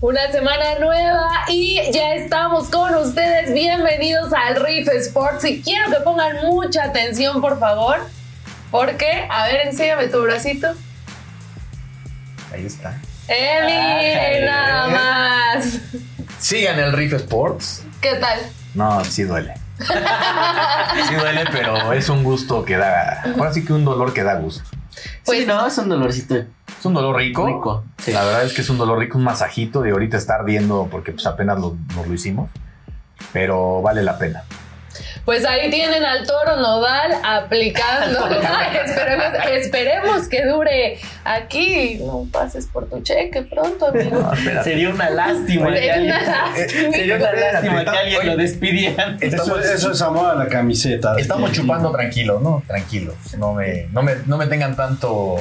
Una semana nueva y ya estamos con ustedes. Bienvenidos al Riff Sports. Y quiero que pongan mucha atención, por favor. Porque, a ver, enséñame tu bracito. Ahí está. Eli, Ay. nada más. Sigan el Riff Sports. ¿Qué tal? No, sí duele. Sí duele, pero es un gusto que da. Ahora sí que un dolor que da gusto. Pues sí, no, es un dolorcito. Es un dolor rico. Rico, sí. La verdad es que es un dolor rico, un masajito de ahorita está ardiendo porque pues apenas lo- nos lo hicimos. Pero vale la pena. Pues ahí tienen al toro nodal aplicando. esperemos, esperemos que dure aquí. No pases por tu cheque pronto, amigo. No. Sería una lástima. que Sería alguien- una lástima. Sería una lástima que alguien lo despidieran. Eso, Estamos, eso es amor a la camiseta. estamos chupando tranquilo, ¿no? Tranquilos. No me, no me, no me tengan tanto,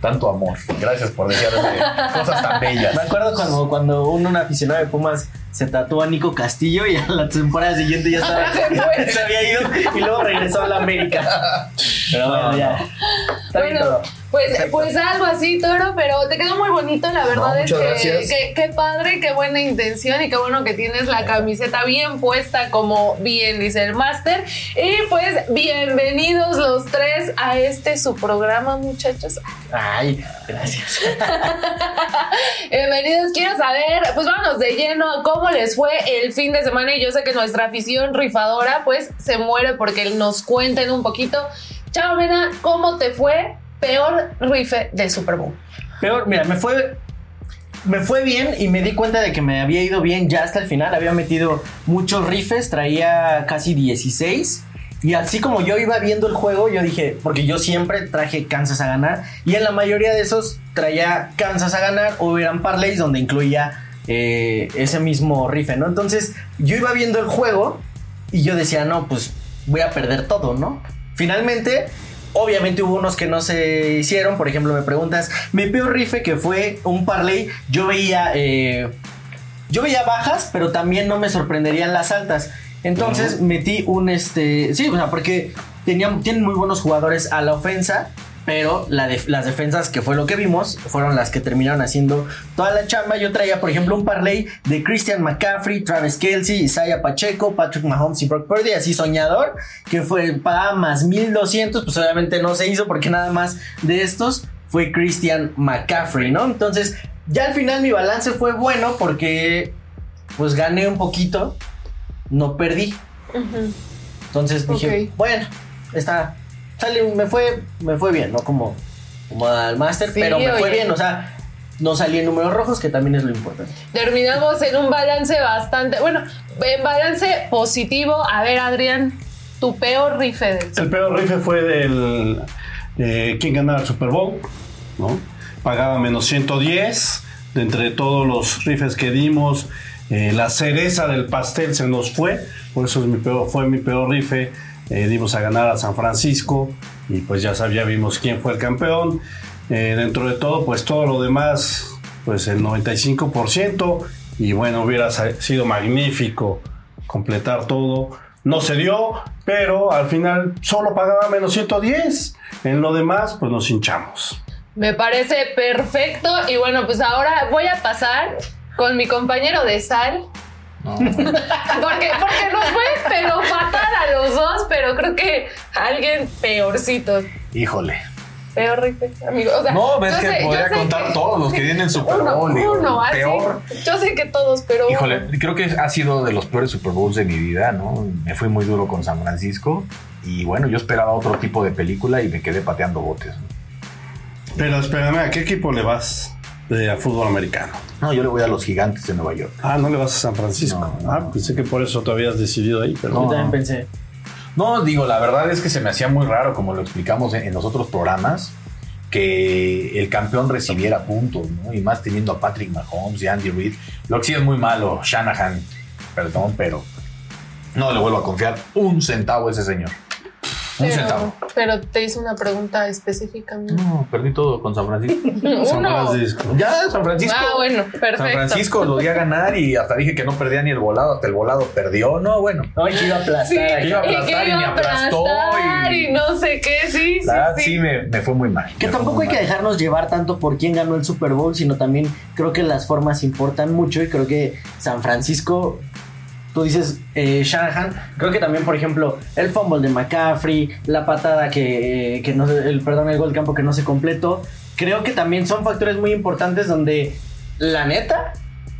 tanto amor. Gracias por decirme cosas tan bellas. Me acuerdo cuando, cuando un, un aficionado de Pumas se tatuó a Nico Castillo y a la temporada siguiente ya estaba, Se fue. se había ido y luego regresó a la América. Pero bueno, ya. Está bien todo. Pues, pues algo así, Toro, pero te quedó muy bonito, la verdad No, es que, qué padre, qué buena intención y qué bueno que tienes la camiseta bien puesta, como bien dice el máster. Y pues bienvenidos los tres a este su programa, muchachos. Ay, gracias. Bienvenidos, quiero saber, pues vámonos de lleno cómo les fue el fin de semana y yo sé que nuestra afición rifadora pues se muere porque nos cuenten un poquito. Chao, Mena, ¿cómo te fue? Peor rife del Super Bowl. Peor, mira, me fue. Me fue bien y me di cuenta de que me había ido bien ya hasta el final. Había metido muchos rifes, traía casi 16. Y así como yo iba viendo el juego, yo dije, porque yo siempre traje Kansas a ganar. Y en la mayoría de esos traía Kansas a ganar o eran parlays donde incluía eh, ese mismo rife, ¿no? Entonces yo iba viendo el juego y yo decía, no, pues voy a perder todo, ¿no? Finalmente, obviamente hubo unos que no se hicieron. Por ejemplo, me preguntas, mi peor rife que fue un parlay, yo veía, eh, yo veía bajas, pero también no me sorprenderían las altas. Entonces metí un este, sí, o sea, porque tenían, tienen muy buenos jugadores a la ofensa. Pero la las defensas, que fue lo que vimos, fueron las que terminaron haciendo toda la chamba. Yo traía, por ejemplo, un parlay de Christian McCaffrey, Travis Kelsey, Isaiah Pacheco, Patrick Mahomes y Brock Purdy, así soñador, que fue para más 1200. Pues obviamente no se hizo porque nada más de estos fue Christian McCaffrey, ¿no? Entonces, ya al final mi balance fue bueno porque pues gané un poquito, no perdí. Entonces dije, bueno, está. Sale, me fue, me fue bien, ¿no? Como, como al máster, Sí, pero me fue oye. bien, o sea, no salí en números rojos, que también es lo importante. Terminamos en un balance bastante, bueno, en balance positivo. A ver, Adrián, tu peor rife del El peor rife fue del eh, quién ganaba el Super Bowl, ¿no? Pagaba menos 110. De entre todos los rifes que dimos, eh, la cereza del pastel se nos fue. Por eso es mi peor, fue mi peor rife. Eh, dimos a ganar a San Francisco y pues ya sabía, vimos quién fue el campeón. Eh, dentro de todo, pues todo lo demás, pues el 95%. Y bueno, hubiera sido magnífico completar todo. No se dio, pero al final solo pagaba menos 110. En lo demás, pues nos hinchamos. Me parece perfecto. Y bueno, pues ahora voy a pasar con mi compañero de sal. porque, porque nos fue, pero fatal a los dos, pero creo que alguien peorcito. Híjole. Peor rife, amigo. O sea, No, ves que sé- podría contar que- todos los que vienen Super Uno, Bowl. digo, uno, así. peor. Yo sé que todos, pero. Híjole, creo que ha sido de los peores Super Bowls de mi vida, ¿no? Me fui muy duro con San Francisco y bueno, yo esperaba otro tipo de película y me quedé pateando botes. ¿no? Pero espérame, ¿a qué equipo le vas de fútbol americano? No, yo le voy a los gigantes de Nueva York. Ah, no le vas a San Francisco. No, no, ah, pensé que por eso te habías decidido ahí, pero Yo No. también pensé. No, digo, la verdad es que se me hacía muy raro, como lo explicamos en, en los otros programas, que el campeón recibiera puntos, ¿no? Y más teniendo a Patrick Mahomes y Andy Reid. Lo que sí es muy malo, Shanahan, perdón, pero no le vuelvo a confiar un centavo a ese señor. Un centavo. Pero te hizo una pregunta específica. ¿no? No, perdí todo con San Francisco. San. Francisco. Ya, San Francisco. Ah, bueno, perfecto. San Francisco lo di a ganar y hasta dije que no perdía ni el volado, hasta el volado perdió. No, bueno. No, que iba a aplastar. Sí, aquí. iba a aplastar que y me iba a aplastó aplastar y- y... no sé qué, sí, La verdad, sí, sí, sí. me, me fue muy mal. Que tampoco hay que dejarnos llevar tanto por quién ganó el Super Bowl, sino también creo que las formas importan mucho y creo que San Francisco, tú dices eh, Shanahan, creo que también, por ejemplo, el fumble de McCaffrey, la patada que, que no, se- el perdón, el gol campo que no se completó, creo que también son factores muy importantes donde la neta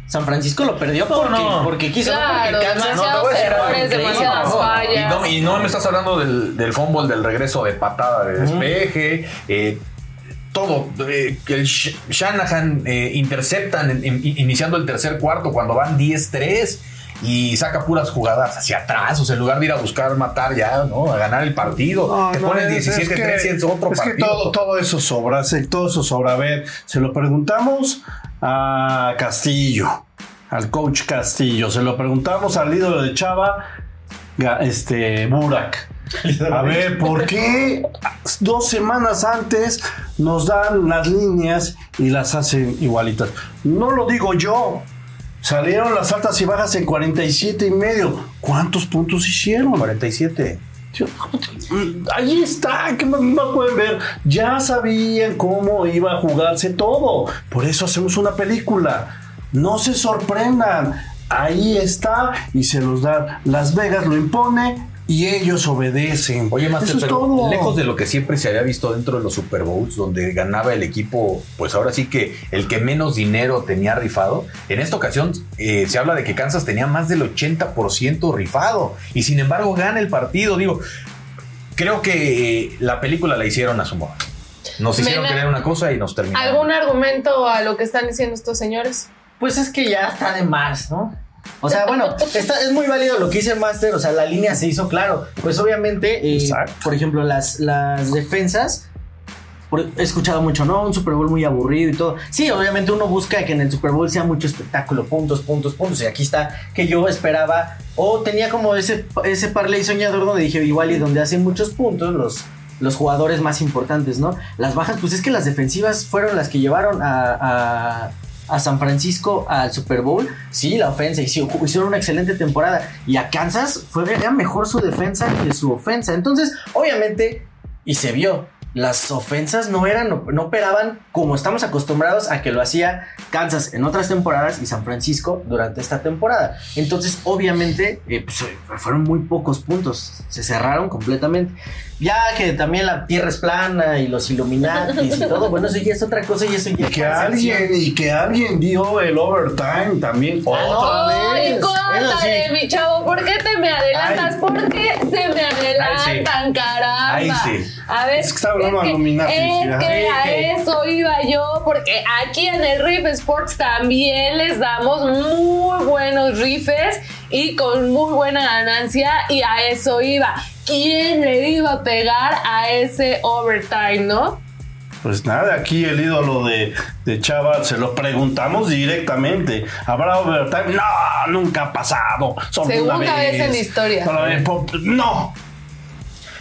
San Francisco lo perdió porque, no. porque quiso, no Claro, porque Kansas demasiados no, errores, demasiadas fallas. Y no, y no me estás hablando del, del fumble, del regreso de patada de despeje, eh, todo. eh, que el Sh- Shanahan eh, interceptan en- en- iniciando el tercer cuarto cuando van 10-3 y saca puras jugadas hacia atrás. O sea, en lugar de ir a buscar matar ya, ¿no? A ganar el partido. No, Te no, pones es- 17-3 y es otro es que partido. todo, todo eso sobra, todo eso sobra. A ver, se lo preguntamos a Castillo, al coach Castillo, se lo preguntamos al ídolo de Chava, este, Burak. A ver, ¿por qué dos semanas antes nos dan las líneas y las hacen igualitas? No lo digo yo. Salieron las altas y bajas en 47 y medio. ¿Cuántos puntos hicieron? 47. Ahí está, que no, no pueden ver. Ya sabían cómo iba a jugarse todo. Por eso hacemos una película. No se sorprendan. Ahí está y se los da. Las Vegas lo impone y ellos obedecen. Oye, Master, eso es pero todo. lejos de lo que siempre se había visto dentro de los Super Bowls, donde ganaba el equipo, pues ahora sí que el que menos dinero tenía rifado, en esta ocasión eh, se habla de que Kansas tenía más del 80% rifado y sin embargo gana el partido. Digo, creo que eh, la película la hicieron a su modo. Nos hicieron Mena, creer una cosa y nos terminaron. ¿Algún argumento a lo que están diciendo estos señores? Pues es que ya está de más, ¿no? O sea, bueno, está, es muy válido lo que dice el Master, o sea, la línea se hizo claro. Pues obviamente, eh, por ejemplo, las, las defensas, por- he escuchado mucho, ¿no? Un Super Bowl muy aburrido y todo. Sí, obviamente uno busca que en el Super Bowl sea mucho espectáculo, puntos, puntos, puntos. Y aquí está que yo esperaba, o tenía como ese, ese parlay soñador donde dije, igual y donde hacen muchos puntos los, los jugadores más importantes, ¿no? Las bajas, pues es que las defensivas fueron las que llevaron a, a, a San Francisco al Super Bowl. Sí, la ofensa, hicieron una excelente temporada. Y a Kansas fue, mejor su defensa que su ofensa. Entonces, obviamente, y se vio. Las ofensas no eran, no, operaban como estamos acostumbrados a que lo hacía Kansas en otras temporadas y San Francisco durante esta temporada. Entonces, obviamente, eh, pues, fueron muy pocos puntos. Se cerraron completamente. Ya que también la tierra es plana y los Illuminatis y todo, bueno, eso ya es otra cosa y eso ya Y es que alguien, y que alguien dio el overtime también. Otra ¡Ay, vez. córtale, mi chavo! ¿Por qué te me adelantas? Ay. ¿Por qué se me adelantan, caramba? Ay, sí. A ver, Es que estaba hablando es de Illuminatis, es que a que- eso iba yo, porque aquí en el Riff Sports también les damos muy buenos riffes y con muy buena ganancia, y a eso iba. ¿Quién le iba a pegar a ese overtime, no? Pues nada, aquí el ídolo de, de Chava se lo preguntamos directamente. ¿Habrá overtime? No, nunca ha pasado. Solo Segunda una vez vez en la historia. No.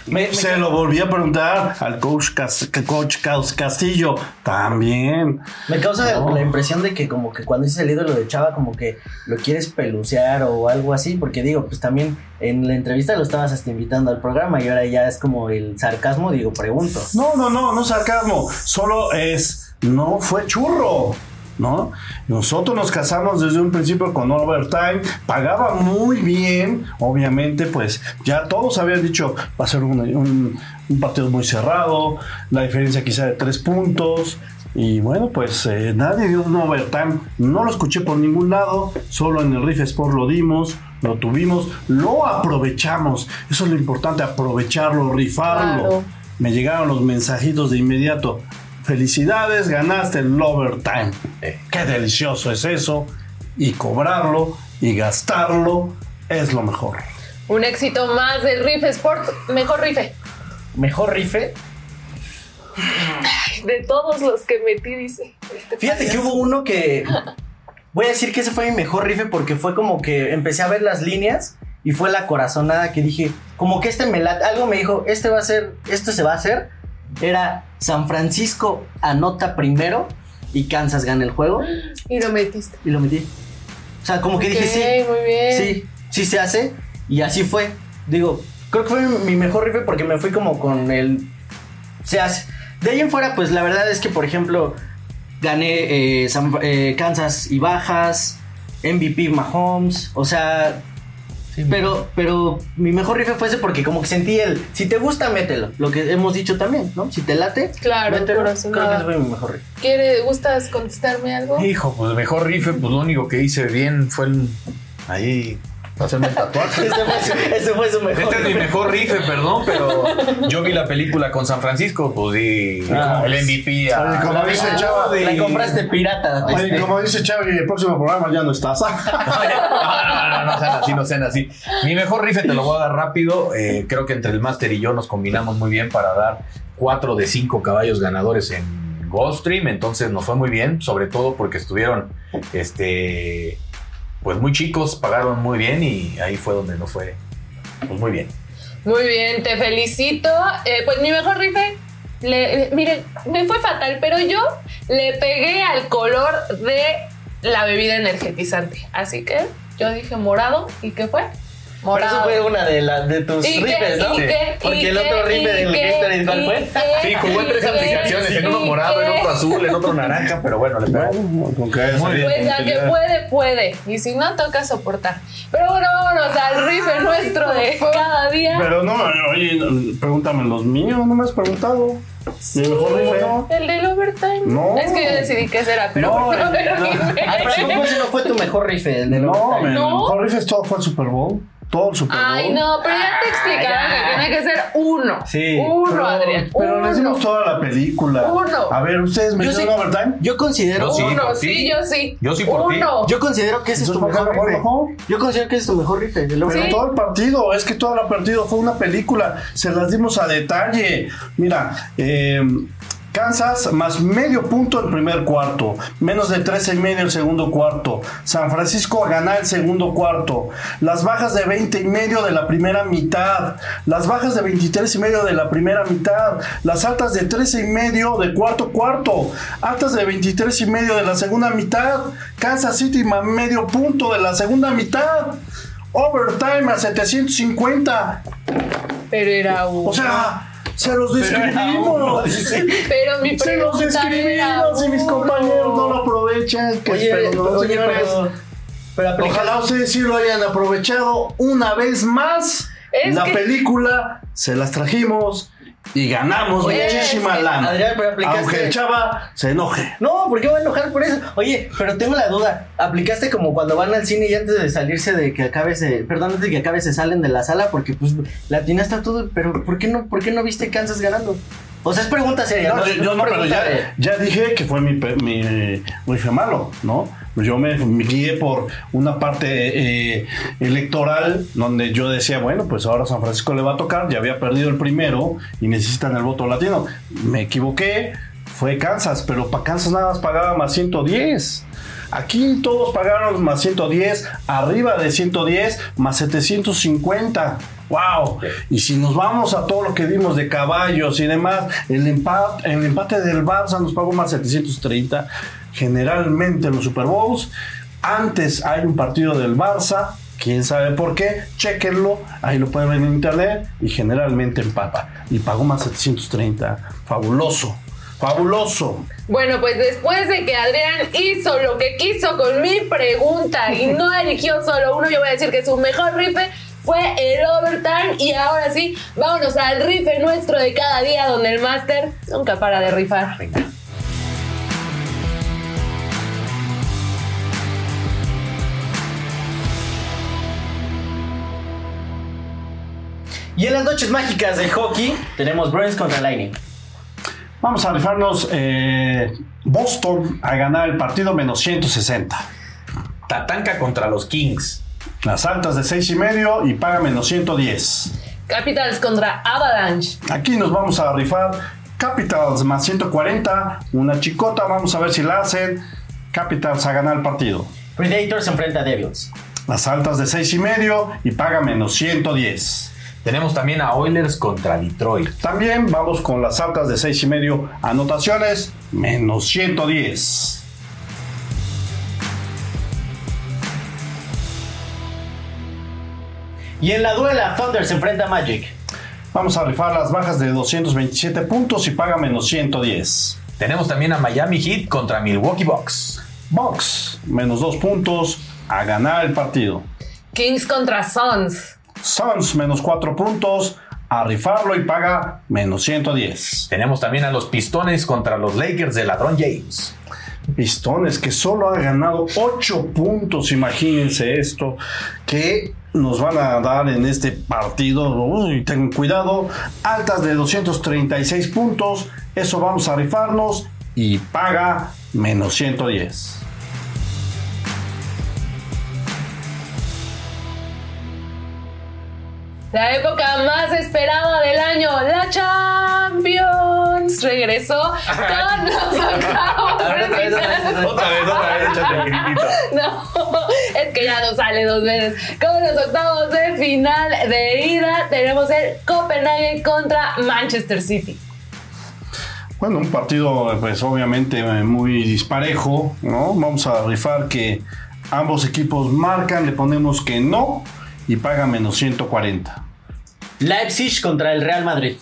Me- me- se lo volví a preguntar al coach, Cas- coach Castillo. También. Me causa No. la impresión de que como que cuando dices el ídolo de Chava como que lo quieres pelucear o algo así, porque digo, pues también en la entrevista lo estabas hasta invitando al programa y ahora ya es como el sarcasmo, digo, pregunto. No, no, no, no sarcasmo. Solo es. No fue churro. ¿No? Nosotros nos casamos desde un principio con Overtime, pagaba muy bien, obviamente, pues ya todos habían dicho va a ser un, un- un partido muy cerrado, la diferencia quizá de tres puntos, y bueno, pues eh, nadie dio un Overtime, no lo escuché por ningún lado, solo en el Riff Sport lo dimos, lo tuvimos, lo aprovechamos, eso es lo importante, aprovecharlo, rifarlo. Claro. Me llegaron los mensajitos de inmediato. Felicidades, ganaste el overtime. Eh. Qué delicioso es eso. Y cobrarlo y gastarlo es lo mejor. Un éxito más del Riff Sport, mejor rife. Mejor rife. De todos los que metí, dice. este Fíjate que payaso. hubo uno que voy a decir que ese fue mi mejor rife porque fue como que empecé a ver las líneas y fue la corazonada que dije, como que este me late, algo me dijo, este va a ser, esto se va a hacer. Era San Francisco anota primero y Kansas gana el juego Y lo metiste. y lo metí. O sea, como que dije, sí, muy bien. sí, sí se hace y así fue. Digo, creo que fue mi mejor rifle porque me fui como con el se hace. De ahí en fuera, pues la verdad es que, por ejemplo, gané eh, San- eh, Kansas y bajas, MVP Mahomes, o sea, pero, pero mi mejor rifle fue ese porque como que sentí el, si te gusta, mételo, lo que hemos dicho también, ¿no? Si te late, Claro, mételo. corazón, Creo que ese fue mi mejor rifle. ¿Quiere, ¿Gustas contestarme algo? Hijo, pues mejor rifle, pues lo único que hice bien fue el, ahí hacerme el tatuaje. Ese fue su, ese fue su mejor Este es mi mejor rifle, perdón, pero yo vi la película con San Francisco, pues di Ah, el MVP a como la dice Chava, y- La compraste pirata. Oye, este. como dice Chávez, el próximo programa ya no estás. No, no, no, no sean así, no sean así. Mi mejor rifle te lo voy a dar rápido. Eh, creo que entre el Master y yo nos combinamos muy bien para dar cuatro de cinco caballos ganadores en Goldstream. Entonces nos fue muy bien, sobre todo porque estuvieron este pues muy chicos, pagaron muy bien y ahí fue donde nos fue pues muy bien. Muy bien, te felicito. Eh, pues mi mejor rifle, le, miren, me fue fatal, pero yo le pegué al color de la bebida energetizante. Así que yo dije morado. ¿Y qué fue? Por Morado. eso fue una de, la, de tus rifles, ¿no? ¿Y qué? Porque ¿Y el otro rifle ¿Y del? Gatorade, ¿cuál ¿Y fue? Sí, jugó en tres aplicaciones, en uno ¿Y morado, en otro azul, en otro naranja, pero bueno, le pegó. Bueno, con que Pues la que puede, puede. Y si no, toca soportar. Pero bueno, vámonos al rifle nuestro de cada día. Pero no, oye, no, pregúntame los míos, no me has preguntado. Mi mejor rifle. El del overtime. No. Es que yo decidí qué será, pero No, no, pero no. Ah, pero ¿a poco ese no fue tu mejor rifle, el de No, overtime? mi ¿No? mejor rifle todo fue el Super Bowl. Todo el Super Bowl. Ay, no, pero ya te explicaron Ah, ya. que tiene que ser uno. Sí. Uno, Pero, Adrián. pero uno. les dimos toda la película. Uno. A ver, ¿ustedes me sí. overtime? Yo considero. Yo sí. Uno, sí, yo sí. Yo sí por ti. uno. Yo considero que ese es tu mejor ¿por qué rifle. no mejor? Yo considero que ese es tu mejor rifle. el Pero todo el partido, es que todo el partido fue una película, se las dimos a detalle. Mira, eh, Kansas más medio punto el primer cuarto, menos de 13 y medio el segundo cuarto. San Francisco a ganar el segundo cuarto. Las bajas de 20 y medio de la primera mitad. Las bajas de 23 y medio de la primera mitad. Las altas de 13 y medio de cuarto cuarto. Altas de 23 y medio de la segunda mitad. Kansas City más medio punto de la segunda mitad. Overtime a 750. Pero era. O sea, se los describimos. pero mi Se los describimos y mis compañeros no lo aprovechan. Que Oye, espero no, oye, señores. pero. Pero Ojalá ustedes sí lo hayan aprovechado una vez más. Es la que- película se las trajimos y ganamos Oye, muchísima es que- lana. Adrián, pero aplicaste- Aunque el chava se enoje. No, ¿por qué voy a enojar por eso? Oye, pero tengo la duda. ¿Aplicaste como cuando van al cine y antes de salirse de que acabe se. Perdón, antes de que acabe se salen de la sala? Porque pues la atinaste a todo. Pero ¿por qué no, por qué no viste Kansas ganando? O sea, es pregunta seria. No, ¿no? yo, no, pero ya, ya dije que fue mi, mi rifle malo, ¿no? Pues Yo me, me guié por una parte eh, electoral donde yo decía, bueno, pues ahora San Francisco le va a tocar, ya había perdido el primero y necesitan el voto latino. Me equivoqué, fue Kansas, pero para Kansas nada más pagaba más 110. Aquí todos pagaron más 110, arriba de 110, más 750. ¡Wow! Y si nos vamos a todo lo que dimos de caballos y demás, el empate, el empate del Barça nos pagó más 730. Generalmente en los Super Bowls, antes hay un partido del Barça, quién sabe por qué, chequenlo, ahí lo pueden ver en internet y generalmente empata. Y pagó más 730. Fabuloso, fabuloso. Bueno, pues después de que Adrián hizo lo que quiso con mi pregunta y no eligió solo uno, yo voy a decir que su mejor rifle fue el overtime. Y ahora sí, vámonos al rifle nuestro de cada día, donde el máster nunca para de rifar. Venga. Y en las noches mágicas del hockey tenemos Bruins contra Lightning. Vamos a rifarnos eh, Boston a ganar el partido menos 160. Tatanka contra los Kings. Las altas de 6 y medio y paga menos 110. Capitals contra Avalanche. Aquí nos vamos a rifar Capitals más 140. Una chicota, vamos a ver si la hacen. Capitals a ganar el partido. Predators enfrenta a Devils. Las altas de 6 y medio y paga menos 110. Tenemos también a Oilers contra Detroit. También vamos con las altas de 6 y medio. Anotaciones, menos 110. Y en la duela, Thunder se enfrenta a Magic. Vamos a rifar las bajas de 227 puntos y paga menos 110. Tenemos también a Miami Heat contra Milwaukee Bucks. Box, menos 2 puntos a ganar el partido. Kings contra Suns. Suns, menos 4 puntos a rifarlo y paga menos 110. Tenemos también a los Pistones contra los Lakers de LeBron James. Pistones que solo ha ganado 8 puntos, imagínense esto, que nos van a dar en este partido. Uy, ten cuidado, altas de 236 puntos, eso vamos a rifarnos y paga menos 110. La época más esperada del año, la Champions, regresó con los octavos de final. Otra vez, otra vez, échate el gritito. No, es que ya no sale dos veces. Con los octavos de final de ida tenemos el Copenhagen contra Manchester City. Bueno, un partido pues obviamente eh, muy disparejo, ¿no? Vamos a rifar que ambos equipos marcan, le ponemos que no y paga menos 140. Leipzig contra el Real Madrid.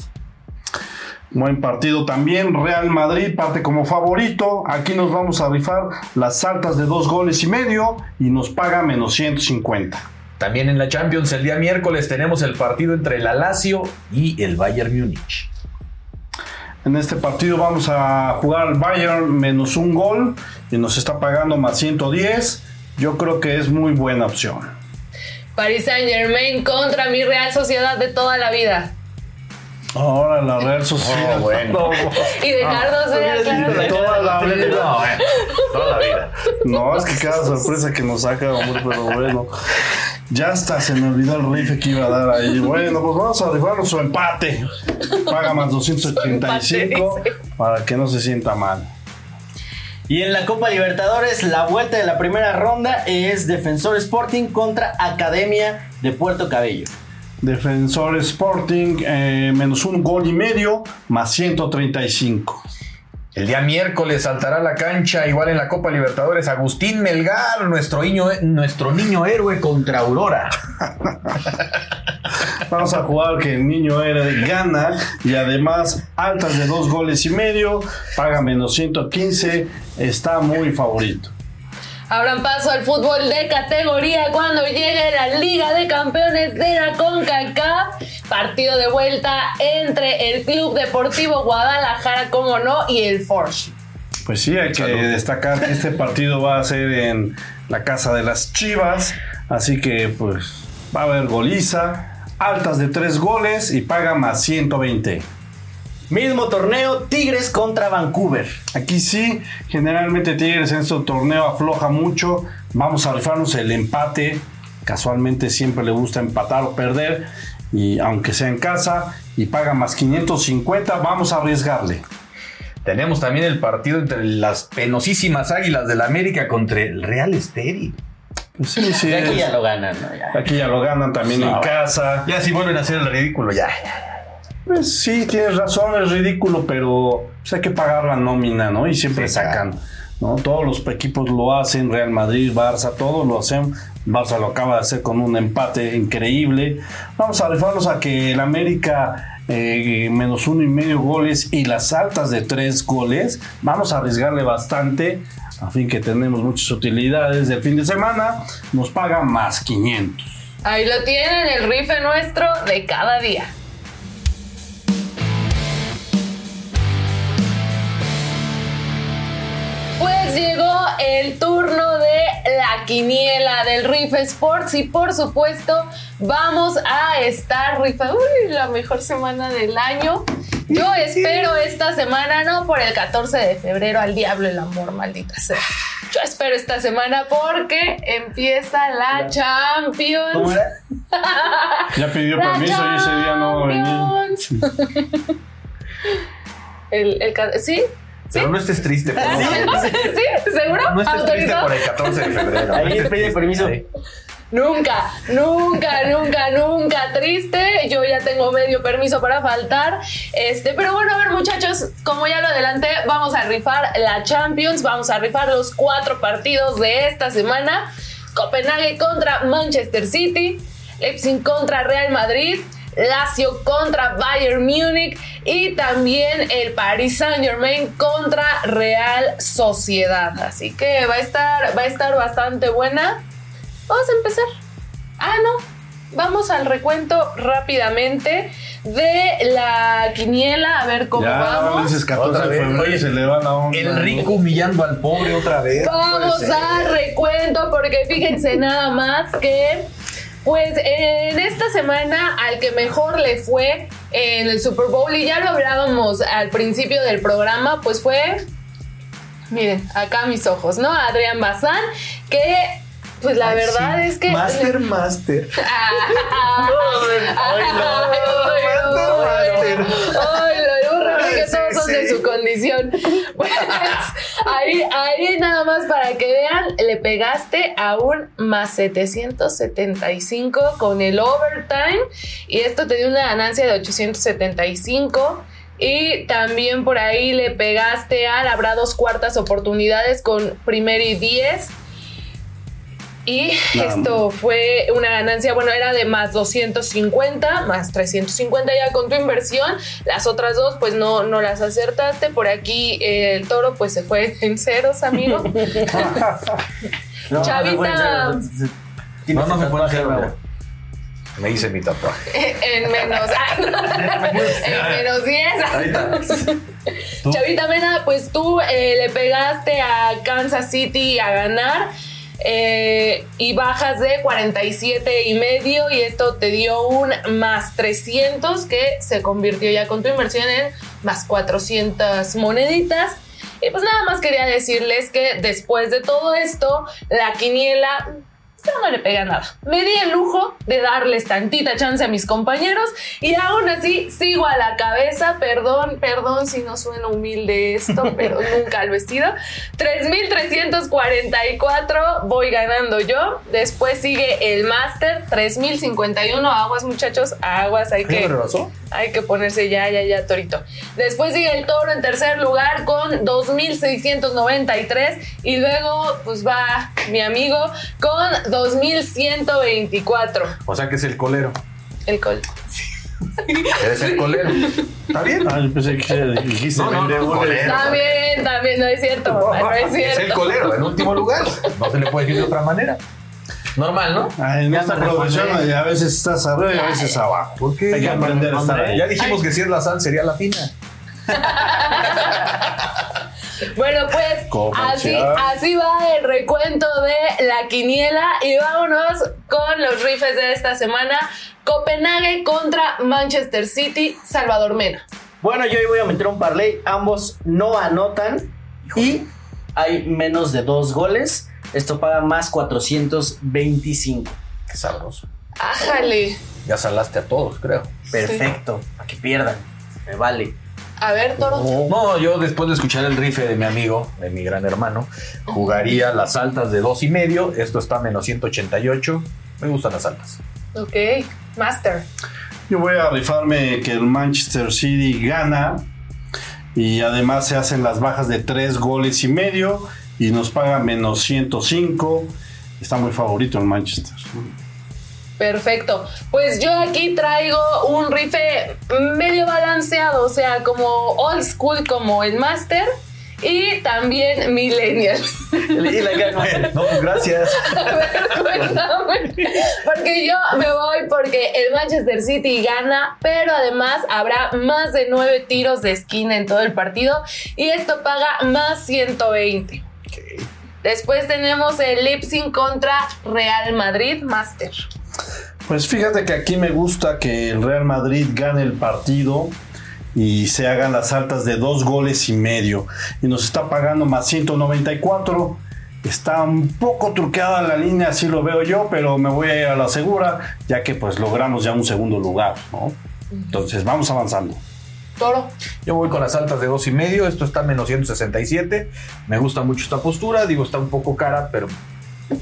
Buen partido también, Real Madrid parte como favorito, aquí nos vamos a rifar las altas de dos goles y medio y nos paga menos 150. También en la Champions el día miércoles tenemos el partido entre la Lazio y el Bayern Múnich. En este partido vamos a jugar al Bayern menos un gol y nos está pagando más 110. Yo creo que es muy buena opción. Paris Saint Germain contra mi Real Sociedad de toda la vida. Ahora la Real Sociedad. Oh, bueno. Y dejarnos ver claro. Toda la vida. No, bueno, toda la vida. No, es que cada sorpresa que nos saca, hombre, pero bueno. Ya hasta se me olvidó el rife que iba a dar ahí. Bueno, pues vamos a rifarnos su empate. Paga más 285 para que no se sienta mal. Y en la Copa Libertadores, la vuelta de la primera ronda es Defensor Sporting contra Academia de Puerto Cabello. Defensor Sporting, eh, menos un gol y medio, más 135. El día miércoles saltará a la cancha, igual en la Copa Libertadores, Agustín Melgar, nuestro niño, nuestro niño héroe contra Aurora. Vamos a jugar que el niño de gana y además altas de dos goles y medio, paga menos 115, está muy favorito. Abran paso al fútbol de categoría cuando llegue la Liga de Campeones de la CONCACAF. Partido de vuelta entre el Club Deportivo Guadalajara, como no, y el Forge. Pues sí, hay que destacar que este partido va a ser en la casa de las Chivas, así que pues va a haber goliza, altas de tres goles y paga más 120. Mismo torneo, Tigres contra Vancouver. Aquí sí, generalmente Tigres en este torneo afloja mucho. Vamos a rifarnos el empate. Casualmente siempre le gusta empatar o perder. Y aunque sea en casa y paga más 550, vamos a arriesgarle. Tenemos también el partido entre las penosísimas Águilas del América contra el Real Estelí. Pues sí, sí. Y aquí es- ya lo ganan, ¿no? Ya. Aquí ya lo ganan también No, en casa. Ya si vuelven a hacer el ridículo, ya. Pues sí, tienes razón, es ridículo, pero pues hay que pagar la nómina, ¿no? Y siempre Sí, sacan, ¿no? Todos los equipos lo hacen, Real Madrid, Barça, todos lo hacen. Barça lo acaba de hacer con un empate increíble. Vamos a rifarnos a que el América eh, menos uno y medio goles y las altas de tres goles. Vamos a arriesgarle bastante, a fin que tenemos muchas utilidades del fin de semana. Nos paga más 500. Ahí lo tienen, el rife nuestro de cada día. Llegó el turno de la quiniela del Rife Sports y por supuesto vamos a estar rifando Uy, la mejor semana del año. Yo espero esta semana, no por el 14 de febrero, al diablo el amor, maldita sea. Yo espero esta semana porque empieza la Champions. ¿Cómo era? Ya pidió La permiso y ese día no venía. El, el, ca- ¿Sí? Pero no estés triste por ¿Sí? ¿Sí? ¿Seguro? No estés triste ¿Autorizado? por el 14 de febrero. Ahí pide permiso. Nunca, nunca, nunca, nunca triste. Yo ya tengo medio permiso para faltar. Este, pero bueno, a ver, muchachos, como ya lo adelanté, vamos a rifar la Champions, vamos a rifar los cuatro partidos de esta semana. Copenhague contra Manchester City, Leipzig contra Real Madrid, Lazio contra Bayern Múnich y también el Paris Saint Germain contra Real Sociedad. Así que va a estar, va a estar bastante buena. Vamos a empezar. Ah, no. Vamos al recuento rápidamente de la quiniela, a ver cómo Ya, vamos. dices 14 Otra de vez, febrero oye, y se le va la onda. El rico humillando al pobre otra vez. Vamos al recuento porque fíjense nada más que pues en esta semana al que mejor le fue en el Super Bowl y ya lo hablábamos al principio del programa, pues fue miren, acá mis ojos, ¿no? Adrián Bazán que pues la verdad es que Master, master. Ay, Master, lo burro, que De su condición. Pues, ahí, ahí nada más para que vean, le pegaste a un más 775 con el overtime y esto te dio una ganancia de 875. Y también por ahí le pegaste a habrá dos cuartas oportunidades con primer y 10. Y esto fue una ganancia, bueno, era de más 250, más 350 ya con tu inversión. Las otras dos, pues no, no las acertaste. Por aquí eh, el toro, pues se fue en ceros, amigo. No, Chavita. no, No, no se puede hacer. Me hice mi tatuaje. en menos, ah, en menos 10. Ahí está. ¿Tú? Chavita Mena, pues tú eh, le pegaste a Kansas City a ganar. Eh, y bajas de 47 y medio y esto te dio un más 300 que se convirtió ya con tu inversión en más 400 moneditas. Y pues nada más quería decirles que después de todo esto la quiniela yo no le pega nada. Me di el lujo de darles tantita chance a mis compañeros y aún así sigo a la cabeza. Perdón, perdón si no suena humilde esto, pero nunca al vestido. 3.344 voy ganando yo. Después sigue el Master, 3.051. Aguas, muchachos, aguas. Hay ¿Qué que, hay que ponerse ya, ya, ya, Torito. Después sigue el Toro en tercer lugar con 2.693 y luego pues va mi amigo con 2.124. O sea que es el colero. El col. Eres el colero. ¿Está bien? Ah, yo pensé que dijiste No, no, vende no, colero. También, también, no es cierto, mamá, no es Es el cierto. colero, en último lugar. No se le puede decir de otra manera. Normal, ¿no? Ah, en Ya esta me profesión a veces estás arriba y a veces abajo. ¿Por qué? Hay que aprender a estar ahí. Ya dijimos que si es la sal sería la fina. Bueno, pues así, así va el recuento de la quiniela y vámonos con los rifes de esta semana. Copenhague contra Manchester City, Salvador Mena. Bueno, yo hoy voy a meter un parlay. Ambos no anotan y hay menos de dos goles. Esto paga más 425. Qué sabroso. Ájale. Ya salaste a todos, creo. Perfecto. Para que pierdan. Me vale. A ver, Toro. No, yo después de escuchar el rife de mi amigo, de mi gran hermano, jugaría las altas de dos y medio. Esto está a menos 188. Me gustan las altas. Ok, Master. Yo voy a rifarme que el Manchester City gana y además se hacen las bajas de tres goles y medio y nos paga menos 105. Está muy favorito el Manchester. Perfecto. Pues yo aquí traigo un rife medio balanceado, o sea, como old school, como el Master. Y también Millennial. Y la gana. No, pues gracias. A ver, cuéntame. Porque yo me voy porque el Manchester City gana, pero además habrá más de nueve tiros de esquina en todo el partido. Y esto paga más 120. Después tenemos el Leipzig contra Real Madrid Master. Pues fíjate que aquí me gusta que el Real Madrid gane el partido y se hagan las altas de dos goles y medio. Y nos está pagando más 194. Está un poco truqueada la línea, así lo veo yo, pero me voy a ir a la segura, ya que pues logramos ya un segundo lugar, ¿no? Entonces vamos avanzando. Toro. Yo voy con las altas de dos y medio. Esto está a menos 167. Me gusta mucho esta postura. Digo, está un poco cara, pero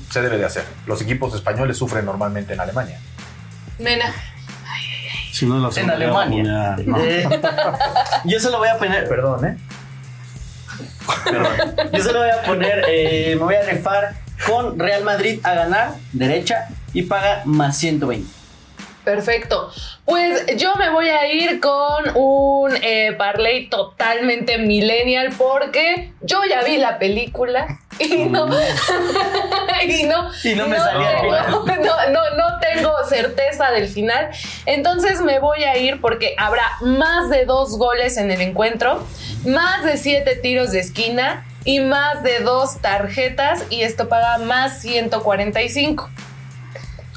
Se debe de hacer. Los equipos españoles sufren normalmente en Alemania. Mena. Si no, la En Alemania. mundial, ¿no? Eh, yo se lo voy a poner, perdón, ¿eh? Yo se lo voy a poner, eh, me voy a rifar con Real Madrid a ganar, derecha, y paga más 120. Perfecto. Pues yo me voy a ir con un eh, parlay totalmente millennial porque yo ya vi la película y no y no, Y no me salía al tengo, no, no, no tengo certeza del final. Entonces me voy a ir porque habrá más de dos goles en el encuentro, más de siete tiros de esquina y más de dos tarjetas y esto paga más 145.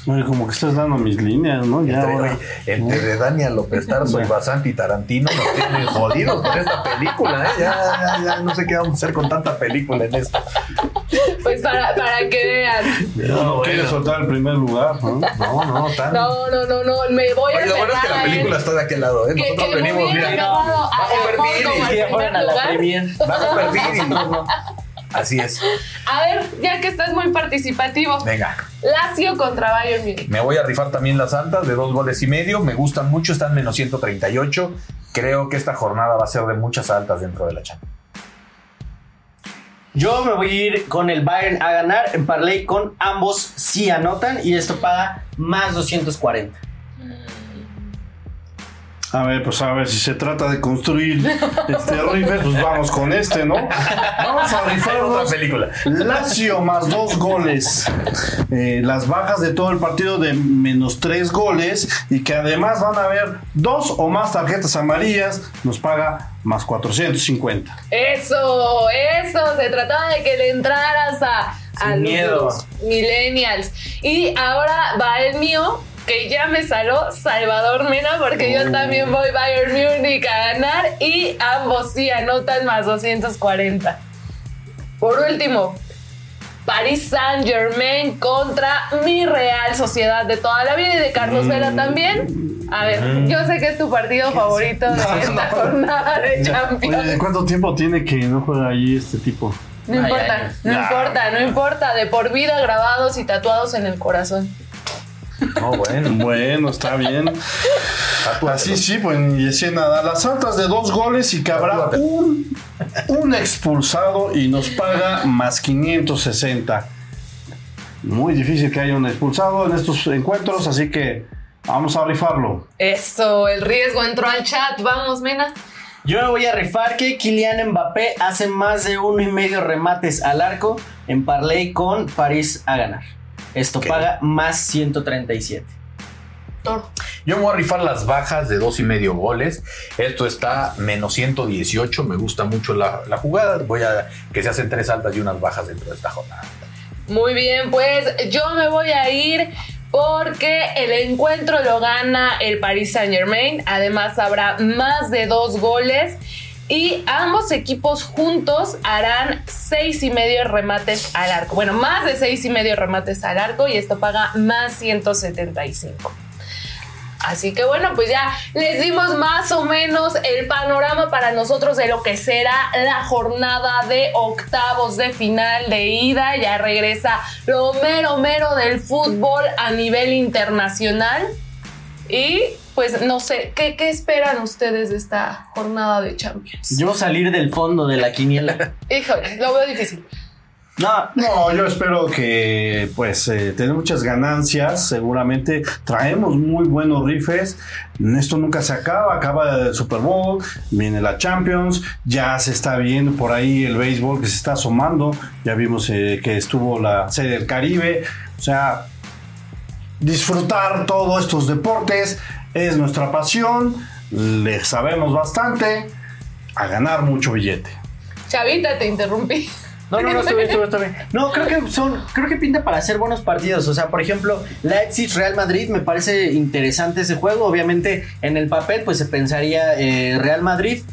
Oye, como que estás dando mis líneas, ¿no? Ya Entre, ahora. entre de Daniel López Tarso y Basanti Tarantino nos tienen jodidos con esta película, ¿eh? Ya, ya, ya no sé qué vamos a hacer con tanta película en esto. Pues para, para que vean. No, No, quieres bueno. soltar el primer lugar, ¿no? No, no, tan. No, no, no, no, me voy a Oye, lo bueno es que la a película él. está de aquel lado, ¿eh? Que- Nosotros que venimos, mira, a bajo Amor perfil como y- al Que ya fueron a Así es. A ver, ya que estás muy participativo, Venga, Lazio contra Bayern Múnich. me voy a rifar también las altas de dos goles y medio. Me gustan mucho, están menos 138. Creo que esta jornada va a ser de muchas altas dentro de la Champions. Yo me voy a ir con el Bayern a ganar en parlay con ambos si anotan y esto paga más 240. A ver, pues a ver, si se trata de construir este rifle, pues vamos con este, ¿no? Vamos a Otra rifarnos película. Lazio más dos goles. Eh, las bajas de todo el partido de menos tres goles y que además van a haber dos o más tarjetas amarillas, nos paga más 450. Eso, eso, se trataba de que le entraras a, a Sin miedo. los millennials. Y ahora va el mío, que ya me saló Salvador Mena, porque yo también voy Bayern Múnich a ganar y ambos sí anotan más 240. Por último, Paris Saint Germain contra mi Real Sociedad de toda la vida y de Carlos Vela también. A ver, yo sé que es tu partido favorito de esta jornada de Champions. Oye, ¿cuánto tiempo tiene que no juega ahí este tipo? No Ay, importa, ay, no ay. importa, no importa. De por vida grabados y tatuados en el corazón. No, bueno. Bueno, está bien. Así sí, pues ni decía nada. Las altas de dos goles y que habrá un, un expulsado y nos paga más 560. Muy difícil que haya un expulsado en estos encuentros, así que vamos a rifarlo. Eso, el riesgo entró al chat. Vamos, Mena. Yo me voy a rifar que Kylian Mbappé hace más de uno y medio remates al arco en parlay con París a ganar. Esto paga más 137. Toro. Yo me voy a rifar las bajas de dos y medio goles. Esto está menos 118. Me gusta mucho la, la jugada. Voy a que se hacen tres altas y unas bajas dentro de esta jornada. Muy bien, pues yo me voy a ir porque el encuentro lo gana el Paris Saint Germain. Además habrá más de dos goles. Y ambos equipos juntos harán seis y medio remates al arco. Bueno, más de seis y medio remates al arco y esto paga más 175. Así que bueno, pues ya les dimos más o menos el panorama para nosotros de lo que será la jornada de octavos de final de ida. Ya regresa lo mero mero del fútbol a nivel internacional. Y pues no sé, ¿qué, qué esperan ustedes de esta jornada de Champions? Yo salir del fondo de la quiniela. Híjole, lo veo difícil. No, No, yo espero que pues eh, tener muchas ganancias. Seguramente traemos muy buenos rifes. Esto nunca se acaba. Acaba el Super Bowl, viene la Champions. Ya se está viendo por ahí el béisbol que se está asomando. Ya vimos eh, que estuvo la serie del Caribe. O sea, disfrutar todos estos deportes es nuestra pasión. Le sabemos bastante. A ganar mucho billete. Chavita, te interrumpí. No, no, no, está bien, está bien. No, creo que son, creo que pinta para hacer buenos partidos. O sea, por ejemplo, Leipzig Real Madrid me parece interesante ese juego. Obviamente, en el papel, pues se pensaría eh, Real Madrid.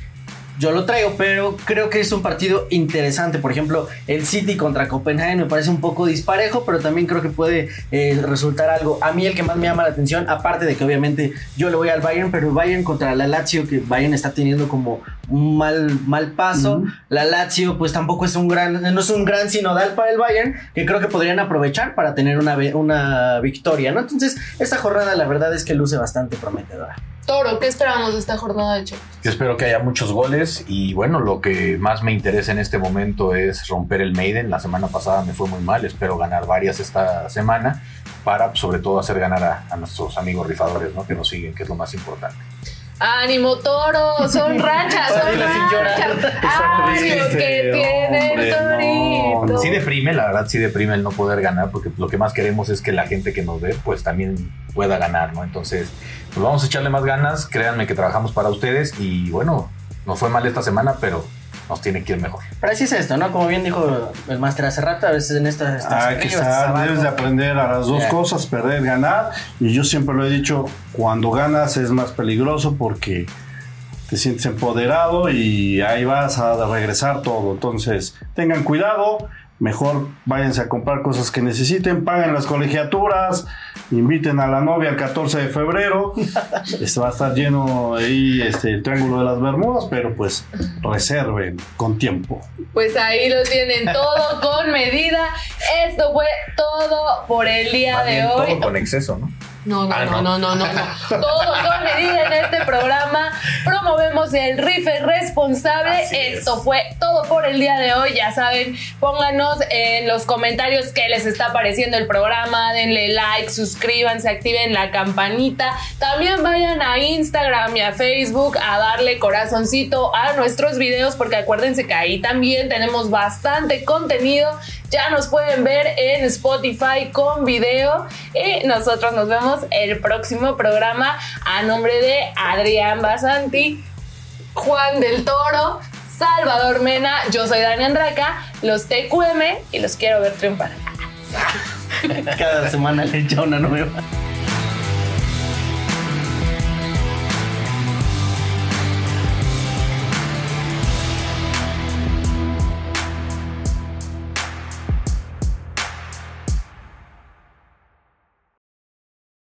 Yo lo traigo, pero creo que es un partido interesante. Por ejemplo, el City contra Copenhagen me parece un poco disparejo, pero también creo que puede eh, resultar algo. A mí el que más me llama la atención, aparte de que obviamente yo le voy al Bayern, pero el Bayern contra la Lazio, que Bayern está teniendo como un mal, mal paso. La Lazio, pues tampoco es un gran, no es un gran sinodal para el Bayern, que creo que podrían aprovechar para tener una, una victoria, ¿no? Entonces, esta jornada la verdad es que luce bastante prometedora. Toro, ¿qué esperamos de esta jornada de Champions? Yo espero que haya muchos goles y bueno, lo que más me interesa en este momento es romper el Maiden. La semana pasada me fue muy mal, espero ganar varias esta semana para sobre todo hacer ganar a, a nuestros amigos rifadores, ¿no? Que nos siguen, que es lo más importante. Ánimo, toro, son rachas, son. Ánimo que tiene Hombre, el torito. no. Sí deprime, la verdad sí deprime el no poder ganar, porque lo que más queremos es que la gente que nos ve, pues también pueda ganar, ¿no? Entonces, pues vamos a echarle más ganas, créanme que trabajamos para ustedes y bueno, nos fue mal esta semana, pero nos tiene que ir mejor. Pero así es esto, ¿no? Como bien dijo el máster hace rato, a veces en estas... estas Hay que estar, debes de aprender a las dos Ya. cosas, perder, ganar. Y yo siempre lo he dicho, cuando ganas es más peligroso porque te sientes empoderado y ahí vas a regresar todo. Entonces, tengan cuidado, mejor váyanse a comprar cosas que necesiten, paguen las colegiaturas, inviten a la novia el 14 de febrero. Este va a estar lleno ahí este, el Triángulo de las Bermudas, pero pues reserven con tiempo. Pues ahí lo tienen todo con medida. Esto fue todo por el día Más de bien, hoy. todo con exceso, ¿no? No, no, Ah, no, no. no, no, no, no. Todo con medida en este programa. Promovemos el rife responsable. Así es. Esto fue todo por el día de hoy. Ya saben, pónganos en los comentarios qué les está pareciendo el programa. Denle like, suscríbanse, activen la campanita. También vayan a Instagram y a Facebook a darle corazoncito a nuestros videos porque acuérdense que ahí también tenemos bastante contenido. Ya nos pueden ver en Spotify con video y nosotros nos vemos el próximo programa a nombre de Adrián Basanti, Juan del Toro, Salvador Mena, yo soy Dani Andraca, los TQM y los quiero ver triunfar. Cada semana le echa una nueva.